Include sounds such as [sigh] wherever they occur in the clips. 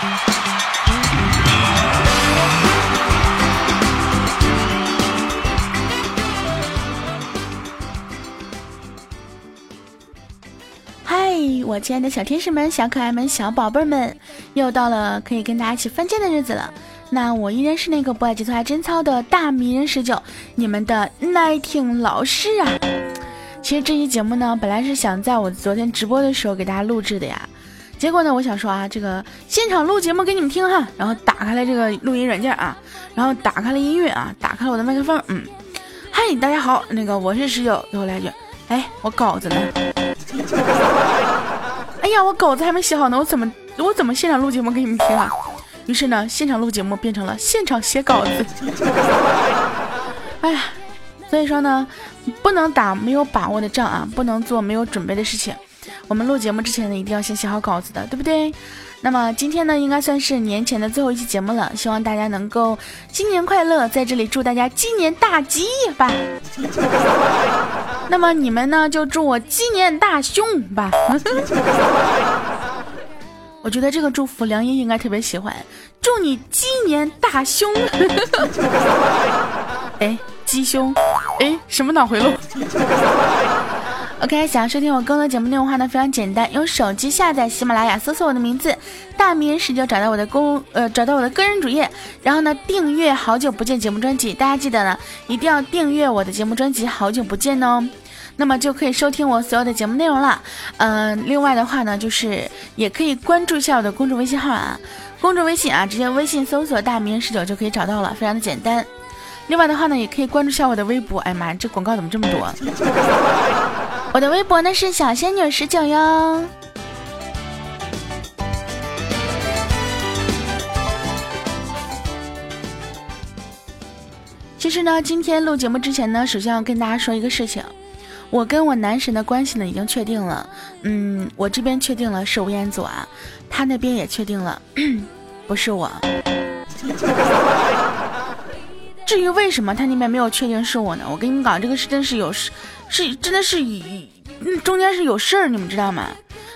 嗨，我亲爱的小天使们、小可爱们、小宝贝们，又到了可以跟大家一起犯贱的日子了。那我依然是那个不爱节操爱贞操的大迷人十九，你们的耐听老师啊。其实这期节目呢，本来是想在我昨天直播的时候给大家录制的呀。结果呢，我想说啊，这个现场录节目给你们听哈，然后打开了这个录音软件啊，然后打开了音乐啊，打开了我的麦克风，嗯，嗨，大家好，那个我是十九，给我来一句，哎，我稿子呢？[laughs] 哎呀，我稿子还没写好呢，我怎么我怎么现场录节目给你们听啊？于是呢，现场录节目变成了现场写稿子。[laughs] 哎呀，所以说呢，不能打没有把握的仗啊，不能做没有准备的事情。我们录节目之前呢，一定要先写好稿子的，对不对？那么今天呢，应该算是年前的最后一期节目了，希望大家能够新年快乐，在这里祝大家鸡年大吉吧。[laughs] 那么你们呢，就祝我鸡年大凶吧。[laughs] 我觉得这个祝福梁一应该特别喜欢，祝你鸡年大凶。[laughs] 哎，鸡凶，哎，什么脑回路？OK，想要收听我更多节目内容的话呢，非常简单，用手机下载喜马拉雅，搜索我的名字“大迷人十九”，找到我的公呃，找到我的个人主页，然后呢，订阅《好久不见》节目专辑。大家记得呢，一定要订阅我的节目专辑《好久不见》哦。那么就可以收听我所有的节目内容了。嗯，另外的话呢，就是也可以关注一下我的公众微信号啊，公众微信啊，直接微信搜索“大名十九”就可以找到了，非常的简单。另外的话呢，也可以关注一下我的微博。哎呀妈，这广告怎么这么多？[laughs] 我的微博呢是小仙女十九哟。其实呢，今天录节目之前呢，首先要跟大家说一个事情。我跟我男神的关系呢已经确定了，嗯，我这边确定了是吴彦祖啊，他那边也确定了，[clears throat] 不是我。[laughs] 至于为什么他那边没有确定是我呢？我跟你们讲，这个是真是有事，是真的是以中间是有事儿，你们知道吗？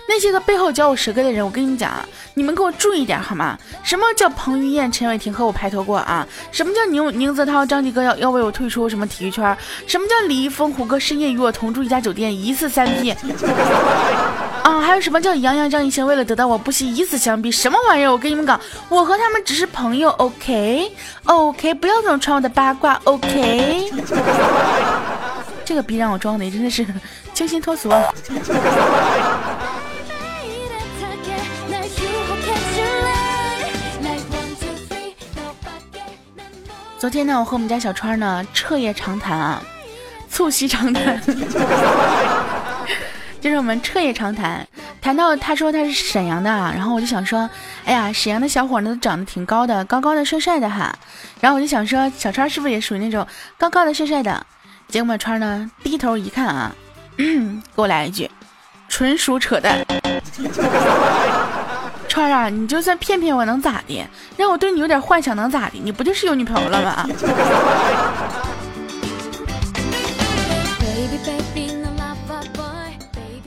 那些个背后嚼我舌根的人，我跟你讲，你们给我注意点好吗？什么叫彭于晏、陈伟霆和我拍拖过啊？什么叫宁宁泽涛、张继科要要为我退出什么体育圈？什么叫李易峰、胡歌深夜与我同住一家酒店，疑似三 P？[laughs] 啊，还有什么叫杨洋、张艺兴为了得到我不惜以死相逼？什么玩意儿？我跟你们讲，我和他们只是朋友，OK？OK？不要总穿我的八卦，OK？[laughs] 这个逼让我装的真的是 [laughs] 清新脱俗啊。昨天呢，我和我们家小川呢彻夜长谈啊，促膝长谈，[laughs] 就是我们彻夜长谈，谈到他说他是沈阳的，然后我就想说，哎呀，沈阳的小伙呢都长得挺高的，高高的帅帅的哈，然后我就想说，小川是不是也属于那种高高的帅帅的？结果川呢低头一看啊，[clears throat] 给我来一句，纯属扯淡。[laughs] 川儿啊，你就算骗骗我能咋的？让我对你有点幻想能咋的？你不就是有女朋友了吗？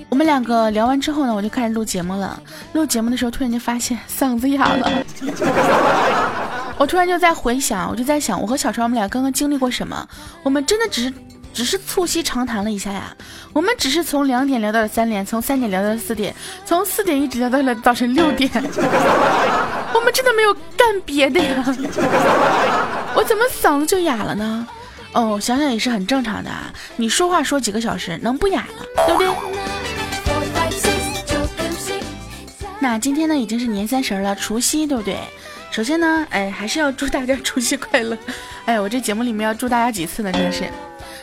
我们两个聊完之后呢，我就开始录节目了。录节目的时候，突然间发现嗓子哑了。[laughs] 我突然就在回想，我就在想，我和小川我们俩刚刚经历过什么？我们真的只是。只是促膝长谈了一下呀，我们只是从两点聊到了三点，从三点聊到了四点，从四点一直聊到了早晨六点，[laughs] 我们真的没有干别的呀。我怎么嗓子就哑了呢？哦，想想也是很正常的啊。你说话说几个小时，能不哑吗？对不对？那今天呢，已经是年三十了，除夕，对不对？首先呢，哎，还是要祝大家除夕快乐。哎，我这节目里面要祝大家几次呢？真的是。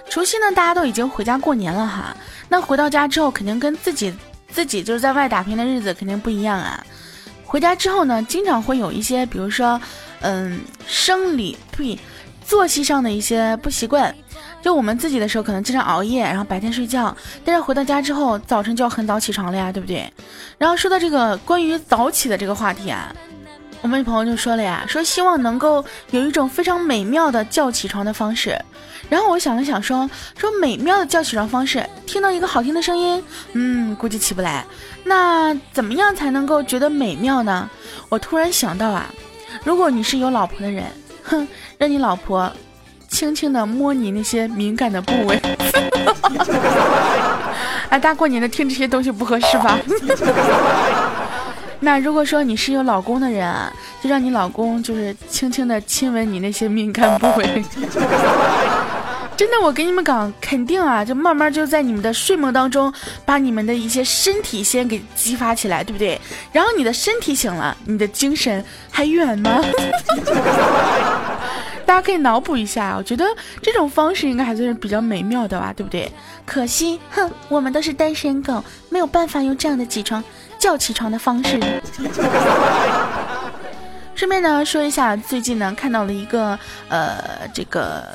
除夕呢，大家都已经回家过年了哈。那回到家之后，肯定跟自己自己就是在外打拼的日子肯定不一样啊。回家之后呢，经常会有一些，比如说，嗯，生理对作息上的一些不习惯。就我们自己的时候，可能经常熬夜，然后白天睡觉，但是回到家之后，早晨就要很早起床了呀，对不对？然后说到这个关于早起的这个话题啊，我们朋友就说了呀，说希望能够有一种非常美妙的叫起床的方式。然后我想了想，说说美妙的叫起床方式，听到一个好听的声音，嗯，估计起不来。那怎么样才能够觉得美妙呢？我突然想到啊，如果你是有老婆的人，哼，让你老婆轻轻的摸你那些敏感的部位。哎，[laughs] 大过年的听这些东西不合适吧？[laughs] 那如果说你是有老公的人啊，就让你老公就是轻轻的亲吻你那些敏感部位。[laughs] 真的，我给你们讲，肯定啊，就慢慢就在你们的睡梦当中，把你们的一些身体先给激发起来，对不对？然后你的身体醒了，你的精神还远吗？[laughs] 大家可以脑补一下，我觉得这种方式应该还算是比较美妙的吧，对不对？可惜，哼，我们都是单身狗，没有办法用这样的起床。叫起床的方式。[laughs] 顺便呢说一下，最近呢看到了一个呃，这个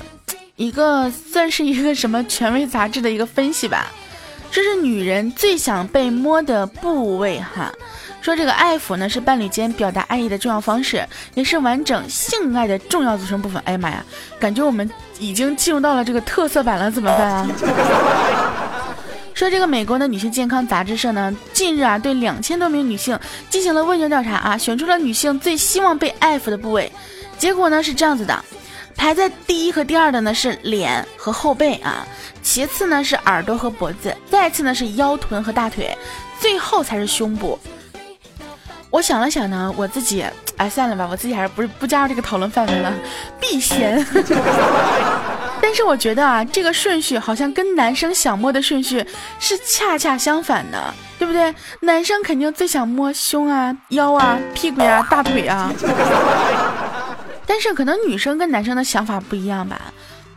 一个算是一个什么权威杂志的一个分析吧，这是女人最想被摸的部位哈。说这个爱抚呢是伴侣间表达爱意的重要方式，也是完整性爱的重要组成部分。哎呀妈呀，感觉我们已经进入到了这个特色版了，怎么办啊？说这个美国的女性健康杂志社呢，近日啊对两千多名女性进行了问卷调查啊，选出了女性最希望被爱抚的部位，结果呢是这样子的，排在第一和第二的呢是脸和后背啊，其次呢是耳朵和脖子，再次呢是腰臀和大腿，最后才是胸部。我想了想呢，我自己，哎算了吧，我自己还是不不加入这个讨论范围了，[laughs] 避嫌。[laughs] 但是我觉得啊，这个顺序好像跟男生想摸的顺序是恰恰相反的，对不对？男生肯定最想摸胸啊、腰啊、屁股呀、大腿啊。但是可能女生跟男生的想法不一样吧。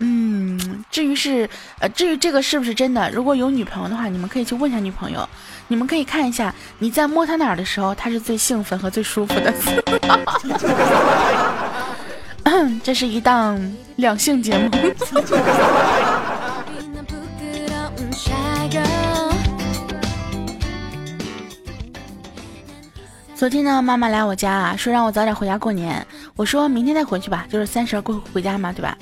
嗯，至于是呃，至于这个是不是真的，如果有女朋友的话，你们可以去问一下女朋友，你们可以看一下你在摸她哪儿的时候，她是最兴奋和最舒服的。[laughs] [clears throat] 这是一档两性节目。[laughs] 昨天呢，妈妈来我家啊，说让我早点回家过年。我说明天再回去吧，就是三十过回家嘛，对吧？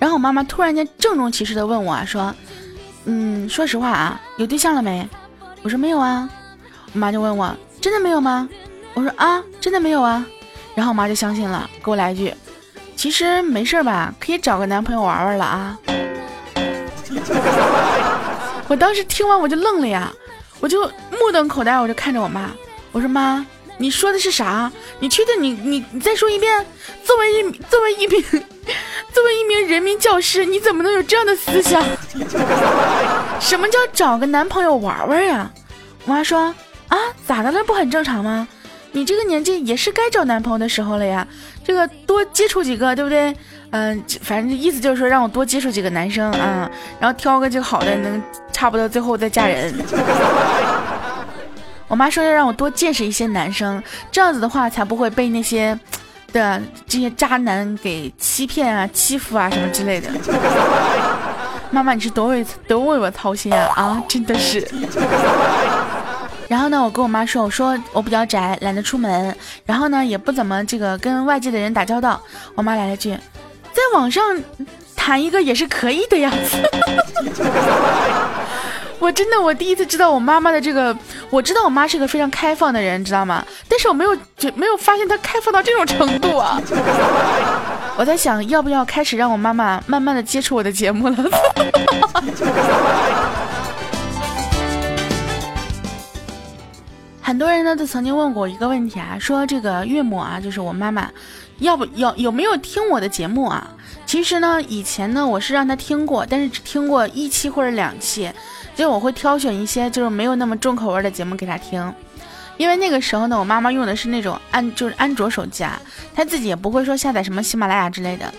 然后我妈妈突然间郑重其事的问我啊，说：“嗯，说实话啊，有对象了没？”我说没有啊。我妈就问我：“真的没有吗？”我说：“啊，真的没有啊。”然后我妈就相信了，给我来一句。其实没事吧，可以找个男朋友玩玩了啊！[laughs] 我当时听完我就愣了呀，我就目瞪口呆，我就看着我妈，我说妈，你说的是啥？你确定你你你再说一遍？作为一作为一名 [laughs] 作为一名人民教师，你怎么能有这样的思想？[laughs] 什么叫找个男朋友玩玩呀？我妈说啊，咋的了？不很正常吗？你这个年纪也是该找男朋友的时候了呀。这个多接触几个，对不对？嗯，反正意思就是说让我多接触几个男生啊，然后挑个就好的，能差不多最后再嫁人。[laughs] 我妈说要让我多见识一些男生，这样子的话才不会被那些的这些渣男给欺骗啊、欺负啊什么之类的。[laughs] 妈妈，你是多为多为我操心啊啊！真的是。然后呢，我跟我妈说，我说我比较宅，懒得出门，然后呢，也不怎么这个跟外界的人打交道。我妈来了句，在网上谈一个也是可以的呀。我真的，我第一次知道我妈妈的这个，我知道我妈是个非常开放的人，知道吗？但是我没有就没有发现她开放到这种程度啊。我在想要不要开始让我妈妈慢慢的接触我的节目了。很多人呢都曾经问过我一个问题啊，说这个岳母啊，就是我妈妈，要不要有没有听我的节目啊？其实呢，以前呢我是让他听过，但是只听过一期或者两期，就我会挑选一些就是没有那么重口味的节目给他听，因为那个时候呢，我妈妈用的是那种安就是安卓手机啊，她自己也不会说下载什么喜马拉雅之类的。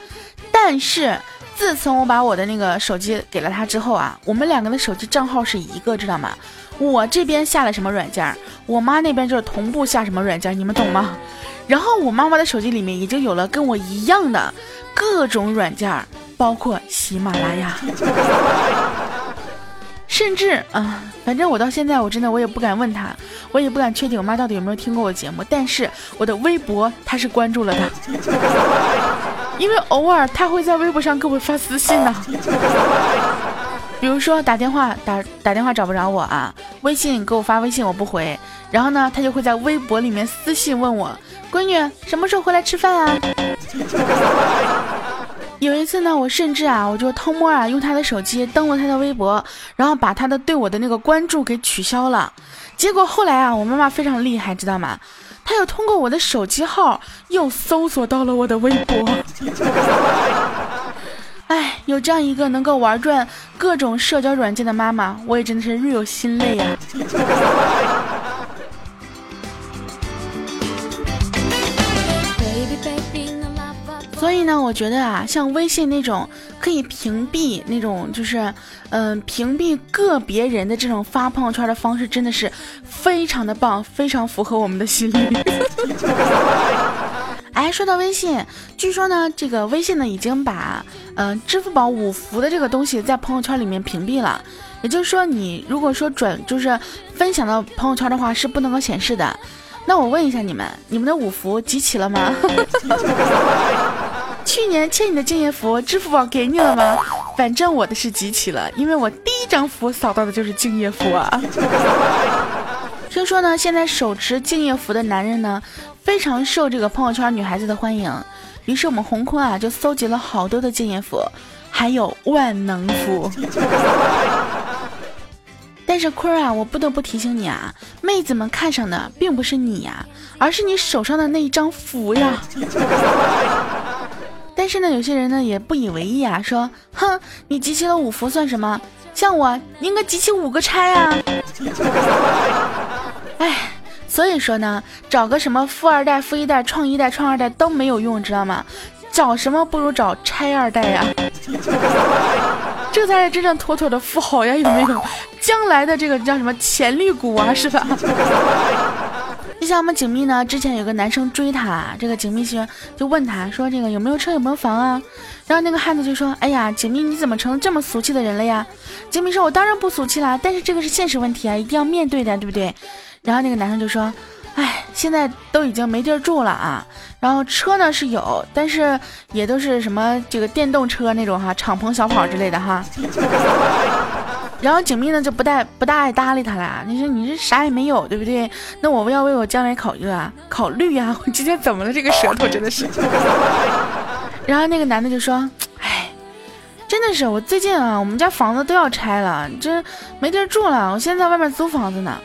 但是自从我把我的那个手机给了她之后啊，我们两个的手机账号是一个，知道吗？我这边下了什么软件，我妈那边就是同步下什么软件，你们懂吗？然后我妈妈的手机里面已经有了跟我一样的各种软件，包括喜马拉雅。[laughs] 甚至啊，反正我到现在我真的我也不敢问他，我也不敢确定我妈到底有没有听过我节目。但是我的微博她是关注了的，[laughs] 因为偶尔她会在微博上给我发私信呢。[laughs] 比如说打电话打打电话找不着我啊，微信给我发微信我不回，然后呢他就会在微博里面私信问我，闺女什么时候回来吃饭啊？[laughs] 有一次呢，我甚至啊，我就偷摸啊用他的手机登录他的微博，然后把他的对我的那个关注给取消了。结果后来啊，我妈妈非常厉害，知道吗？她又通过我的手机号又搜索到了我的微博。哎，有这样一个能够玩转各种社交软件的妈妈，我也真的是略有心累呀。所以呢，我觉得啊，像微信那种可以屏蔽那种，就是嗯，屏蔽个别人的这种发朋友圈的方式，真的是非常的棒，非常符合我们的心理。哎，说到微信，据说呢，这个微信呢已经把嗯支付宝五福的这个东西在朋友圈里面屏蔽了，也就是说，你如果说转就是分享到朋友圈的话，是不能够显示的。那我问一下你们，你们的五福集齐了吗？[laughs] 去年欠你的敬业福，支付宝给你了吗？反正我的是集齐了，因为我第一张福扫到的就是敬业福啊。[laughs] 听说呢，现在手持敬业福的男人呢，非常受这个朋友圈女孩子的欢迎。于是我们红坤啊，就搜集了好多的敬业福，还有万能福。[laughs] 但是坤啊，我不得不提醒你啊，妹子们看上的并不是你呀，而是你手上的那一张符呀。[laughs] 但是呢，有些人呢也不以为意啊，说，哼，你集齐了五福算什么？像我应该集齐五个钗啊。所以说呢，找个什么富二代、富一代、创一代、创二代都没有用，知道吗？找什么不如找拆二代呀。[laughs] 这才是真正妥妥的富豪呀，有没有？将来的这个叫什么潜力股啊，是吧？[laughs] 就像我们景蜜呢，之前有个男生追她，这个景蜜就就问他说：“这个有没有车，有没有房啊？”然后那个汉子就说：“哎呀，景蜜你怎么成了这么俗气的人了呀？”景蜜说：“我当然不俗气啦，但是这个是现实问题啊，一定要面对的，对不对？”然后那个男生就说：“哎，现在都已经没地儿住了啊。”然后车呢是有，但是也都是什么这个电动车那种哈，敞篷小跑之类的哈。[laughs] 然后景蜜呢就不带不大爱搭理他了。你说你这啥也没有，对不对？那我要为我将来考虑啊，考虑呀。我今天怎么了？这个舌头真的是。[laughs] 然后那个男的就说：“哎，真的是我最近啊，我们家房子都要拆了，这没地儿住了。我现在在外面租房子呢。”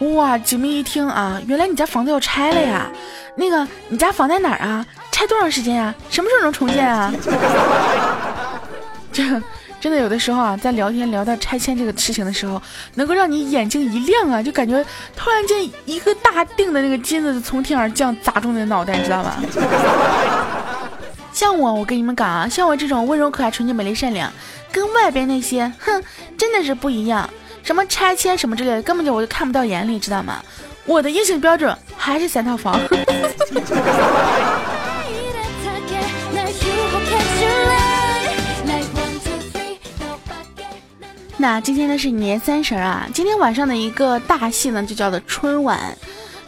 哇！景蜜一听啊，原来你家房子要拆了呀？那个你家房在哪儿啊？拆多长时间呀？什么时候能重建啊？[laughs] 这真的有的时候啊，在聊天聊到拆迁这个事情的时候，能够让你眼睛一亮啊，就感觉突然间一个大锭的那个金子从天而降，砸中你的脑袋，你知道吗？[laughs] 像我，我跟你们讲啊，像我这种温柔可爱、纯洁美丽善良，跟外边那些，哼，真的是不一样。什么拆迁什么之类的，根本就我就看不到眼里，知道吗？我的硬性标准还是三套房。[laughs] 那今天呢是年三十啊，今天晚上的一个大戏呢就叫做春晚。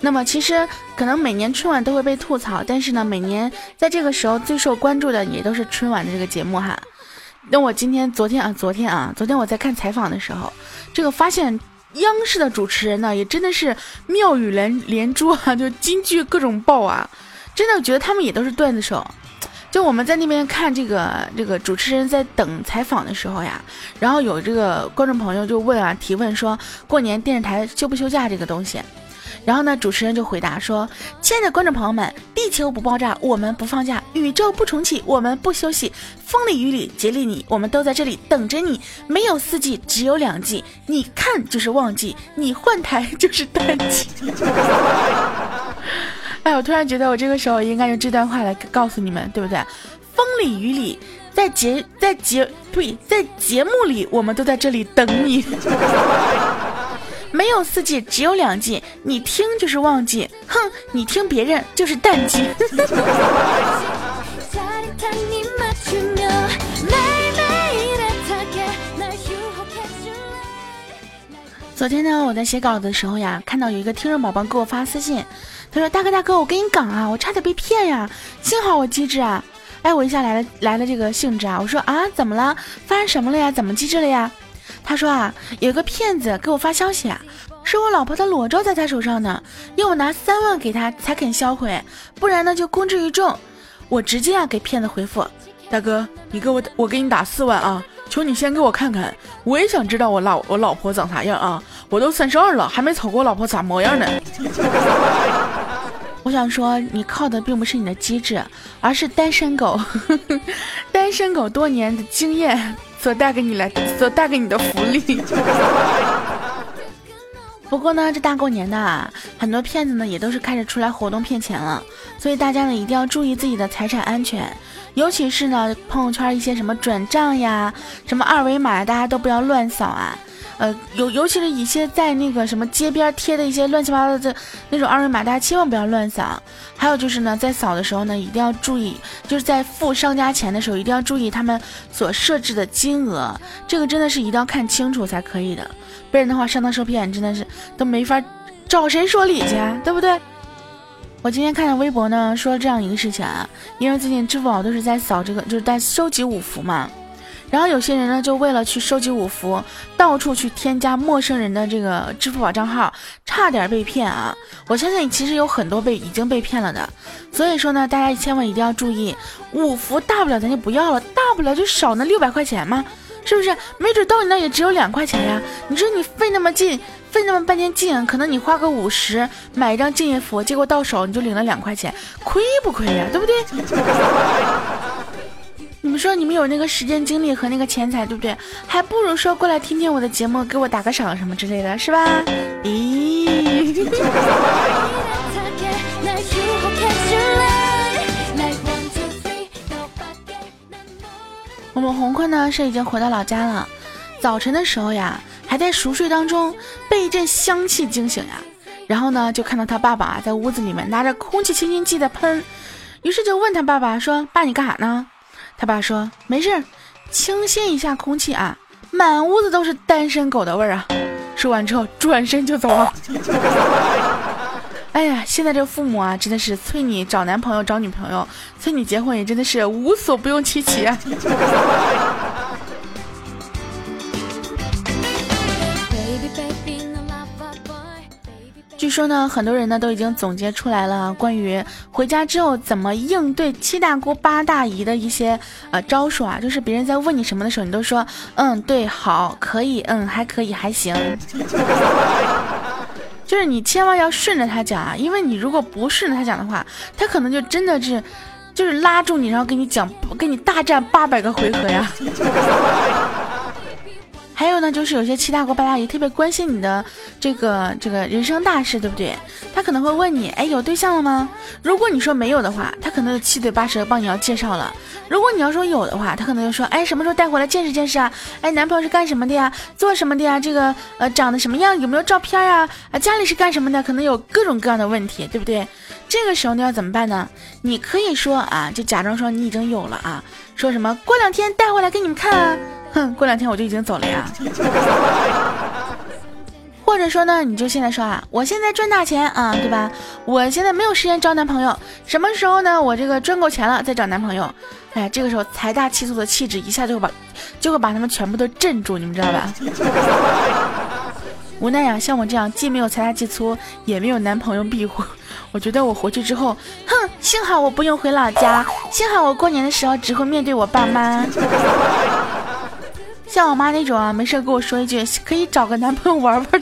那么其实可能每年春晚都会被吐槽，但是呢每年在这个时候最受关注的也都是春晚的这个节目哈。那我今天、昨天啊，昨天啊，昨天我在看采访的时候，这个发现央视的主持人呢，也真的是妙语连连珠啊，就金句各种爆啊，真的觉得他们也都是段子手。就我们在那边看这个这个主持人在等采访的时候呀，然后有这个观众朋友就问啊，提问说过年电视台休不休假这个东西。然后呢，主持人就回答说：“亲爱的观众朋友们，地球不爆炸，我们不放假；宇宙不重启，我们不休息。风里雨里竭力你，我们都在这里等着你。没有四季，只有两季。你看就是旺季，你换台就是淡季。”哎，我突然觉得我这个时候应该用这段话来告诉你们，对不对？风里雨里，在节在节对，在节目里，我们都在这里等你。没有四季，只有两季。你听就是旺季，哼，你听别人就是淡季。[laughs] 昨天呢，我在写稿子的时候呀，看到有一个听众宝宝给我发私信，他说：“大哥大哥，我跟你讲啊，我差点被骗呀，幸好我机智啊。”哎，我一下来了来了这个兴致啊，我说啊，怎么了？发生什么了呀？怎么机智了呀？他说啊，有个骗子给我发消息啊，说我老婆的裸照在他手上呢，要我拿三万给他才肯销毁，不然呢就公之于众。我直接啊给骗子回复，大哥，你给我我给你打四万啊。求你先给我看看，我也想知道我老我老婆长啥样啊！我都三十二了，还没瞅过我老婆咋模样呢。[laughs] 我想说，你靠的并不是你的机智，而是单身狗，[laughs] 单身狗多年的经验所带给你来所带给你的福利。[laughs] 不过呢，这大过年的啊，很多骗子呢也都是开始出来活动骗钱了，所以大家呢一定要注意自己的财产安全。尤其是呢，朋友圈一些什么转账呀、什么二维码，大家都不要乱扫啊。呃，尤尤其是一些在那个什么街边贴的一些乱七八糟的那种二维码，大家千万不要乱扫。还有就是呢，在扫的时候呢，一定要注意，就是在付商家钱的时候，一定要注意他们所设置的金额，这个真的是一定要看清楚才可以的，不然的话上当受骗真的是都没法找谁说理去，对不对？我今天看到微博呢，说了这样一个事情啊，因为最近支付宝都是在扫这个，就是在收集五福嘛，然后有些人呢，就为了去收集五福，到处去添加陌生人的这个支付宝账号，差点被骗啊！我相信其实有很多被已经被骗了的，所以说呢，大家千万一定要注意，五福大不了咱就不要了，大不了就少那六百块钱嘛，是不是？没准到你那也只有两块钱呀，你说你费那么劲。费那么半天劲，可能你花个五十买一张敬业福，结果到手你就领了两块钱，亏不亏呀？对不对？[laughs] 你们说你们有那个时间精力和那个钱财，对不对？还不如说过来听听我的节目，给我打个赏什么之类的，是吧？咦？我们红坤呢是已经回到老家了，早晨的时候呀。还在熟睡当中，被一阵香气惊醒呀，然后呢，就看到他爸爸啊在屋子里面拿着空气清新剂在喷，于是就问他爸爸说：“爸，你干啥呢？”他爸说：“没事，清新一下空气啊，满屋子都是单身狗的味儿啊。”说完之后转身就走了。[laughs] 哎呀，现在这父母啊，真的是催你找男朋友、找女朋友，催你结婚也真的是无所不用其极啊。说呢，很多人呢都已经总结出来了关于回家之后怎么应对七大姑八大姨的一些呃招数啊，就是别人在问你什么的时候，你都说嗯对好可以嗯还可以还行，就是你千万要顺着他讲啊，因为你如果不顺着他讲的话，他可能就真的是就是拉住你，然后跟你讲跟你大战八百个回合呀。还有呢，就是有些七大姑八大姨特别关心你的这个这个人生大事，对不对？他可能会问你，哎，有对象了吗？如果你说没有的话，他可能就七嘴八舌帮你要介绍了；如果你要说有的话，他可能就说，哎，什么时候带回来见识见识啊？哎，男朋友是干什么的呀？做什么的呀？这个呃，长得什么样？有没有照片啊？啊，家里是干什么的？可能有各种各样的问题，对不对？这个时候你要怎么办呢？你可以说啊，就假装说你已经有了啊，说什么过两天带回来给你们看啊。哼，过两天我就已经走了呀。或者说呢，你就现在说啊，我现在赚大钱啊，对吧？我现在没有时间找男朋友，什么时候呢？我这个赚够钱了再找男朋友。哎，这个时候财大气粗的气质一下就会把，就会把他们全部都镇住，你们知道吧？无奈呀，像我这样既没有财大气粗，也没有男朋友庇护，我觉得我回去之后，哼，幸好我不用回老家，幸好我过年的时候只会面对我爸妈。像我妈那种啊，没事跟我说一句可以找个男朋友玩玩的。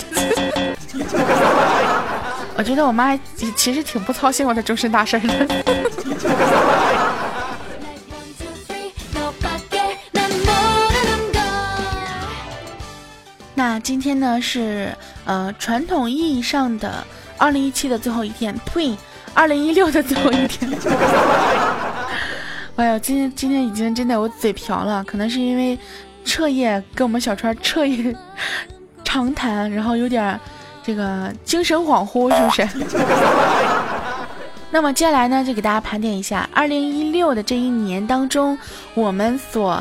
[laughs] 我觉得我妈其实挺不操心我的终身大事的。[laughs] 那今天呢是呃传统意义上的二零一七的最后一天，呸，二零一六的最后一天。[laughs] 哎呀，今天今天已经真的我嘴瓢了，可能是因为。彻夜跟我们小川彻夜 [laughs] 长谈，然后有点这个精神恍惚，是不是？[laughs] 那么接下来呢，就给大家盘点一下二零一六的这一年当中，我们所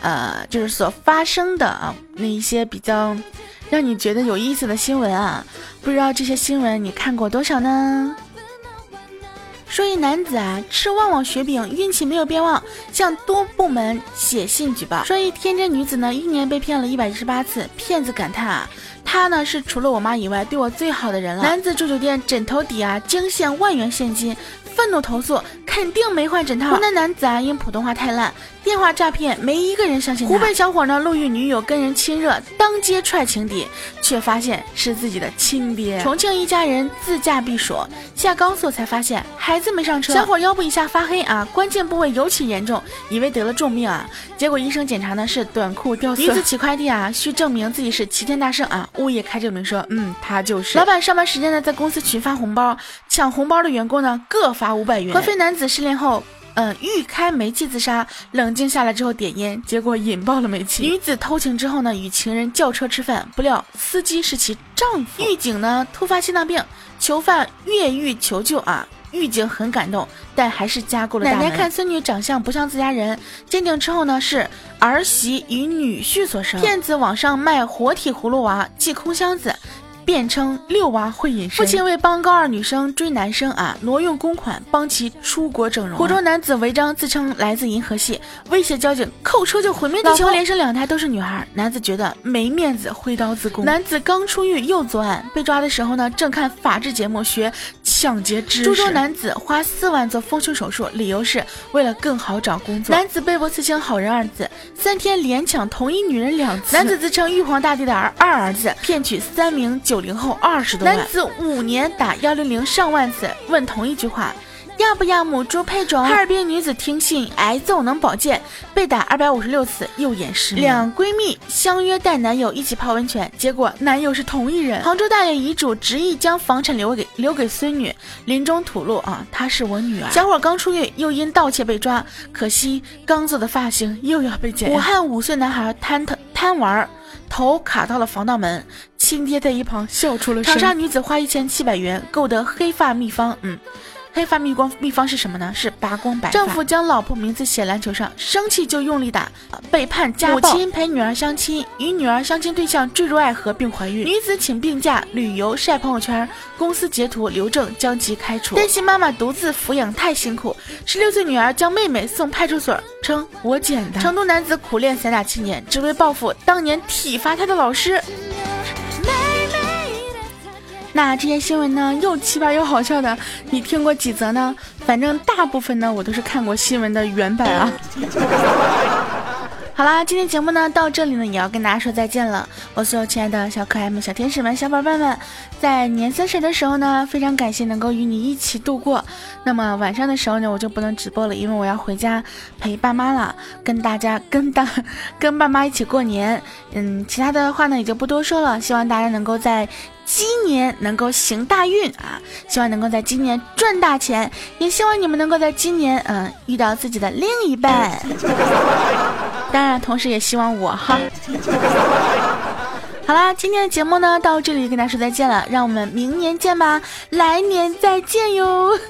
呃就是所发生的啊那一些比较让你觉得有意思的新闻啊！不知道这些新闻你看过多少呢？说一男子啊吃旺旺雪饼运气没有变旺，向多部门写信举报。说一天真女子呢一年被骗了一百一十八次，骗子感叹啊，她呢是除了我妈以外对我最好的人了。男子住酒店枕头底啊惊现万元现金，愤怒投诉，肯定没换枕套。湖南男子啊因普通话太烂。电话诈骗，没一个人相信。湖北小伙呢，路遇女友跟人亲热，当街踹情敌，却发现是自己的亲爹。重庆一家人自驾避暑，下高速才发现孩子没上车，小伙腰部以下发黑啊，关键部位尤其严重，以为得了重病啊。结果医生检查呢是短裤掉色。女子取快递啊，需证明自己是齐天大圣啊，物业开证明说，嗯，他就是。老板上班时间呢，在公司群发红包，抢红包的员工呢各发五百元。合肥男子失恋后。嗯，欲开煤气自杀，冷静下来之后点烟，结果引爆了煤气。女子偷情之后呢，与情人叫车吃饭，不料司机是其丈夫。狱警呢突发心脏病，囚犯越狱求救啊，狱警很感动，但还是加固了。奶奶看孙女长相不像自家人，鉴定之后呢是儿媳与女婿所生。骗子网上卖活体葫芦娃，寄空箱子。辩称六娃会隐身，父亲为帮高二女生追男生啊，挪用公款帮其出国整容。湖州男子违章自称来自银河系，威胁交警扣车就毁灭地球。连生两胎都是女孩，男子觉得没面子，挥刀自宫。男子刚出狱又作案，被抓的时候呢，正看法制节目学抢劫知识。株洲男子花四万做丰胸手术，理由是为了更好找工作。男子被迫刺青“好人”二字，三天连抢同一女人两次。男子自称玉皇大帝的儿二儿子，骗取三名九。九零后二十多万，男子五年打幺零零上万次，问同一句话。要不要母猪配种？哈尔滨女子听信挨揍能保健，被打二百五十六次，右眼失明。两闺蜜相约带男友一起泡温泉，结果男友是同一人。杭州大爷遗嘱执意将房产留给留给孙女，临终吐露啊，她是我女儿。小伙刚出狱又因盗窃被抓，可惜刚做的发型又要被剪。武汉五岁男孩贪贪贪玩，头卡到了防盗门，亲爹在一旁笑出了声。长沙女子花一千七百元购得黑发秘方，嗯。黑发秘光秘方是什么呢？是拔光白发。丈夫将老婆名字写篮球上，生气就用力打，被判家暴。母亲陪女儿相亲，与女儿相亲对象坠入爱河并怀孕。女子请病假旅游晒朋友圈，公司截图留证将其开除。担心妈妈独自抚养太辛苦，十六岁女儿将妹妹送派出所，称我捡的。成都男子苦练散打七年，只为报复当年体罚他的老师。那这些新闻呢，又奇葩又好笑的，你听过几则呢？反正大部分呢，我都是看过新闻的原版啊。好啦，今天节目呢到这里呢，也要跟大家说再见了。我所有亲爱的小可爱们、小天使们、小宝贝们，在年三十的时候呢，非常感谢能够与你一起度过。那么晚上的时候呢，我就不能直播了，因为我要回家陪爸妈了，跟大家跟大跟爸妈一起过年。嗯，其他的话呢也就不多说了。希望大家能够在今年能够行大运啊，希望能够在今年赚大钱，也希望你们能够在今年嗯遇到自己的另一半。[laughs] 当然，同时也希望我哈。[laughs] 好啦，今天的节目呢，到这里跟大家说再见了，让我们明年见吧，来年再见哟。[laughs]